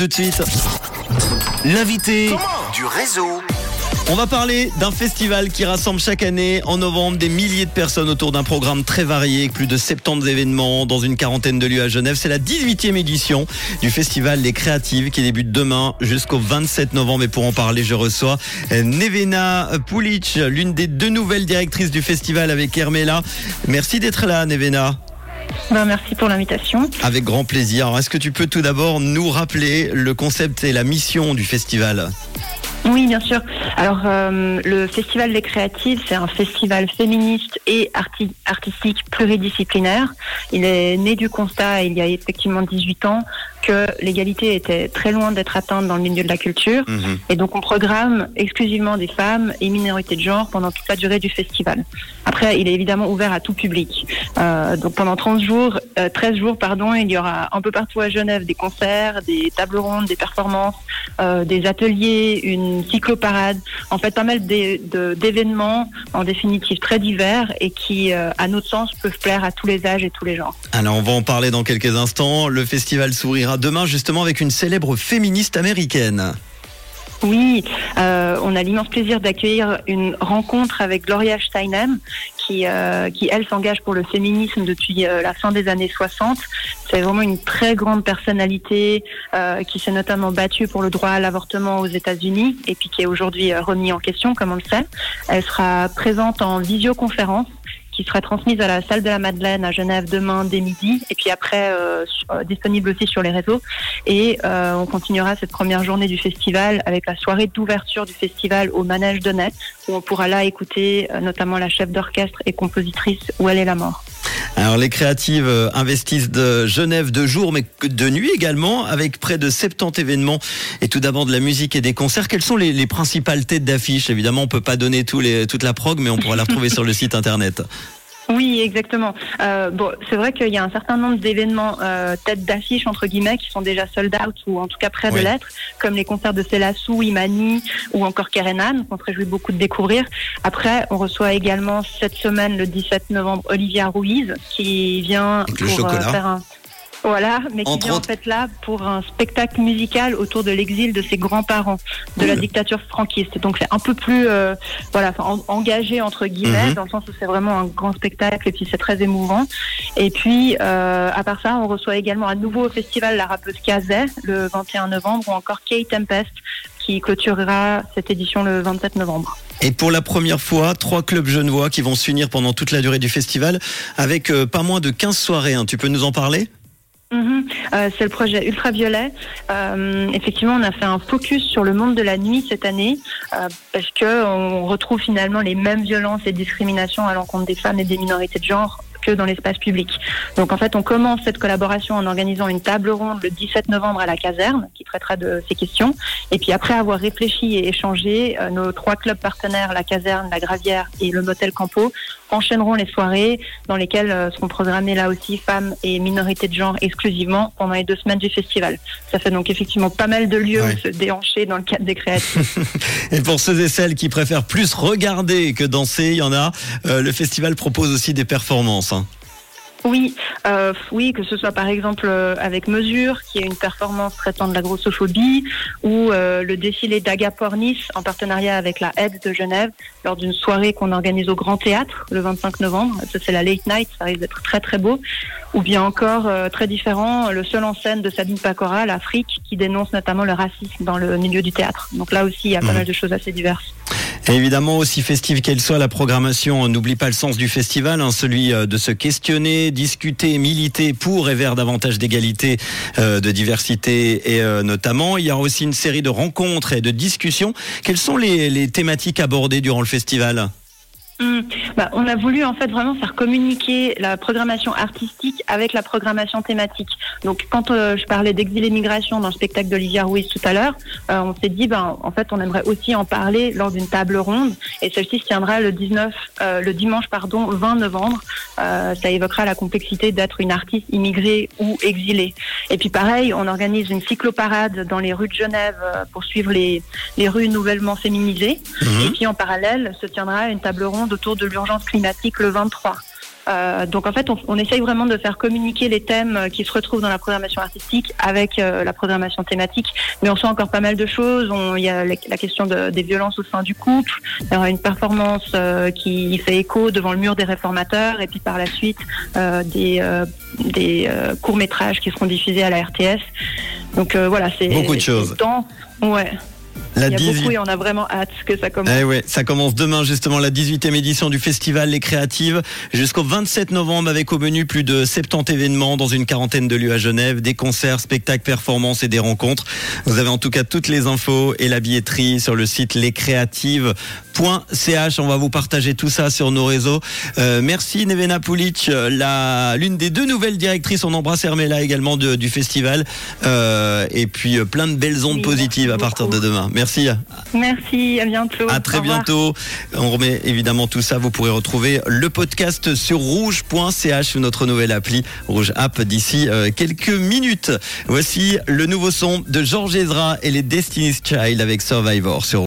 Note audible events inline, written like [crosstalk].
Tout de suite, l'invité du réseau. On va parler d'un festival qui rassemble chaque année en novembre des milliers de personnes autour d'un programme très varié, plus de 70 événements dans une quarantaine de lieux à Genève. C'est la 18e édition du festival Les Créatives qui débute demain jusqu'au 27 novembre. Et pour en parler, je reçois Nevena Pulic, l'une des deux nouvelles directrices du festival avec Hermela. Merci d'être là, Nevena. Ben, merci pour l'invitation. Avec grand plaisir. Est-ce que tu peux tout d'abord nous rappeler le concept et la mission du festival? Oui, bien sûr. Alors, euh, le Festival des Créatives, c'est un festival féministe et artistique pluridisciplinaire. Il est né du constat, il y a effectivement 18 ans, que l'égalité était très loin d'être atteinte dans le milieu de la culture. Mhm. Et donc, on programme exclusivement des femmes et minorités de genre pendant toute la durée du festival. Après, il est évidemment ouvert à tout public. Euh, donc, pendant 30 jours, 13 euh, jours, pardon, il y aura un peu partout à Genève des concerts, des tables rondes, des performances, des ateliers, une cycloparade. En fait, pas mal d'événements, en définitive, très divers et qui, à notre sens, peuvent plaire à tous les âges et tous les genres. Alors, on va en parler dans quelques instants. Le festival sourire demain justement avec une célèbre féministe américaine. Oui, euh, on a l'immense plaisir d'accueillir une rencontre avec Gloria Steinem, qui, euh, qui elle s'engage pour le féminisme depuis euh, la fin des années 60. C'est vraiment une très grande personnalité qui s'est notamment battue pour le droit à l'avortement aux États-Unis et puis qui est aujourd'hui remis en question, comme on le sait. Elle sera présente en visioconférence qui sera transmise à la salle de la Madeleine à Genève demain dès midi et puis après euh, euh, disponible aussi sur les réseaux. Et euh, on continuera cette première journée du festival avec la soirée d'ouverture du festival au Manège de Net où on pourra là écouter notamment la chef d'orchestre et compositrice Où elle est la mort. Alors les créatives investissent de Genève de jour mais de nuit également avec près de 70 événements et tout d'abord de la musique et des concerts. Quelles sont les, principales têtes d'affiche? Évidemment on peut pas donner toute la prog mais on pourra la retrouver sur le site internet. Oui, exactement. Euh, bon, c'est vrai qu'il y a un certain nombre d'événements euh, tête d'affiche entre guillemets qui sont déjà sold out ou en tout cas près de l'être, comme les concerts de Célassou, Imani ou encore Kerenan, qu'on se réjouit beaucoup de découvrir. Après, on reçoit également cette semaine, le 17 novembre, Olivia Ruiz qui vient pour euh, faire un voilà, mais qui vient en fait là pour un spectacle musical autour de l'exil de ses grands-parents de la dictature franquiste. Donc c'est un peu plus euh, voilà, engagé entre guillemets, mhm. dans le sens où c'est vraiment un grand spectacle et puis c'est très émouvant. Et puis euh, à part ça, on reçoit également un nouveau festival la rappeuse Kazet le 21 novembre ou encore Kate Tempest qui clôturera cette édition le 27 novembre. Et pour la première fois, trois clubs genevois qui vont s'unir pendant toute la durée du festival avec euh, pas moins de 15 soirées. Hein. Tu peux nous en parler? Mhm. Euh, c'est le projet Ultraviolet. Euh, effectivement, on a fait un focus sur le monde de la nuit cette année euh, parce que on retrouve finalement les mêmes violences et discriminations à l'encontre des femmes et des minorités de genre que dans l'espace public. Donc en fait, on commence cette collaboration en organisant une table ronde le 17 novembre à la caserne qui traitera de ces questions. Et puis après avoir réfléchi et échangé, euh, nos trois clubs partenaires, la caserne, la Gravière et le Motel Campo, enchaîneront les soirées dans lesquelles euh, seront programmées là aussi femmes et minorités de genre exclusivement pendant les deux semaines du festival. Ça fait donc effectivement pas mal de lieux où se déhancher dans le cadre des créatifs. [laughs] et pour ceux et celles qui préfèrent plus regarder que danser, il y en a. Euh, le festival propose aussi des performances. Oui, euh, oui, que ce soit par exemple euh, avec Mesure, qui est une performance traitant de la grossophobie, ou euh, le défilé d'Agapornis en partenariat avec la Aide de Genève lors d'une soirée qu'on organise au Grand Théâtre le 25 novembre. Ça c'est la late night, ça risque d'être très très beau. Ou bien encore très différent, le seul en scène de Sabine Pacora, l'Afrique, qui dénonce notamment le racisme dans le milieu du théâtre. Donc là aussi, il y a pas mal de choses assez diverses. Évidemment, aussi festive qu'elle soit, la programmation n'oublie pas le sens du festival, hein, celui euh, de se questionner, discuter, militer pour et vers davantage d'égalité, euh, de diversité et euh, notamment. Il y aura aussi une série de rencontres et de discussions. Quelles sont les thématiques abordées durant le festival? Mmh. Bah, on a voulu en fait vraiment faire communiquer la programmation artistique avec la programmation thématique. Donc quand euh, je parlais d'exil et migration dans le spectacle d'Olivia Ruiz tout à l'heure, euh, on s'est dit ben en fait on aimerait aussi en parler lors d'une table ronde et celle-ci se tiendra le 19 euh, le dimanche pardon 20 novembre. ça évoquera la complexité d'être une artiste immigrée ou exilée. Et puis pareil, on organise une cycloparade dans les rues de Genève pour suivre les les rues nouvellement féminisées. Mmh. Et puis en parallèle se tiendra une table ronde autour de l'urgence climatique le 23. donc en fait, on, on, essaye vraiment de faire communiquer les thèmes qui se retrouvent dans la programmation artistique avec la programmation thématique. Mais on sent encore pas mal de choses. Il y a la, question de, des violences au sein du couple. Il y aura une performance qui fait écho devant le mur des réformateurs et puis par la suite des, des courts métrages qui seront diffusés à la RTS. Donc voilà, c'est beaucoup de choses. Ouais. La Il y a beaucoup et on a vraiment hâte que ça commence. Eh ouais, ça commence demain justement la 18e édition du festival Les Créatives jusqu'au 27 novembre avec au menu plus de 70 événements dans une quarantaine de lieux à Genève, des concerts, spectacles, performances et des rencontres. Vous avez en tout cas toutes les infos et la billetterie sur le site lescreatives.ch. On va vous partager tout ça sur nos réseaux. Euh, merci Nevena Pulic, la l'une des deux nouvelles directrices. On embrasse Hermela également du festival euh, et puis euh, plein de belles ondes positives à partir de demain. Merci. Merci, à bientôt. À très bientôt. On remet évidemment tout ça. Vous pourrez retrouver le podcast sur rouge.ch ou notre nouvelle appli Rouge App d'ici euh, quelques minutes. Voici le nouveau son de Georges Ezra et les Destiny's Child avec Survivor sur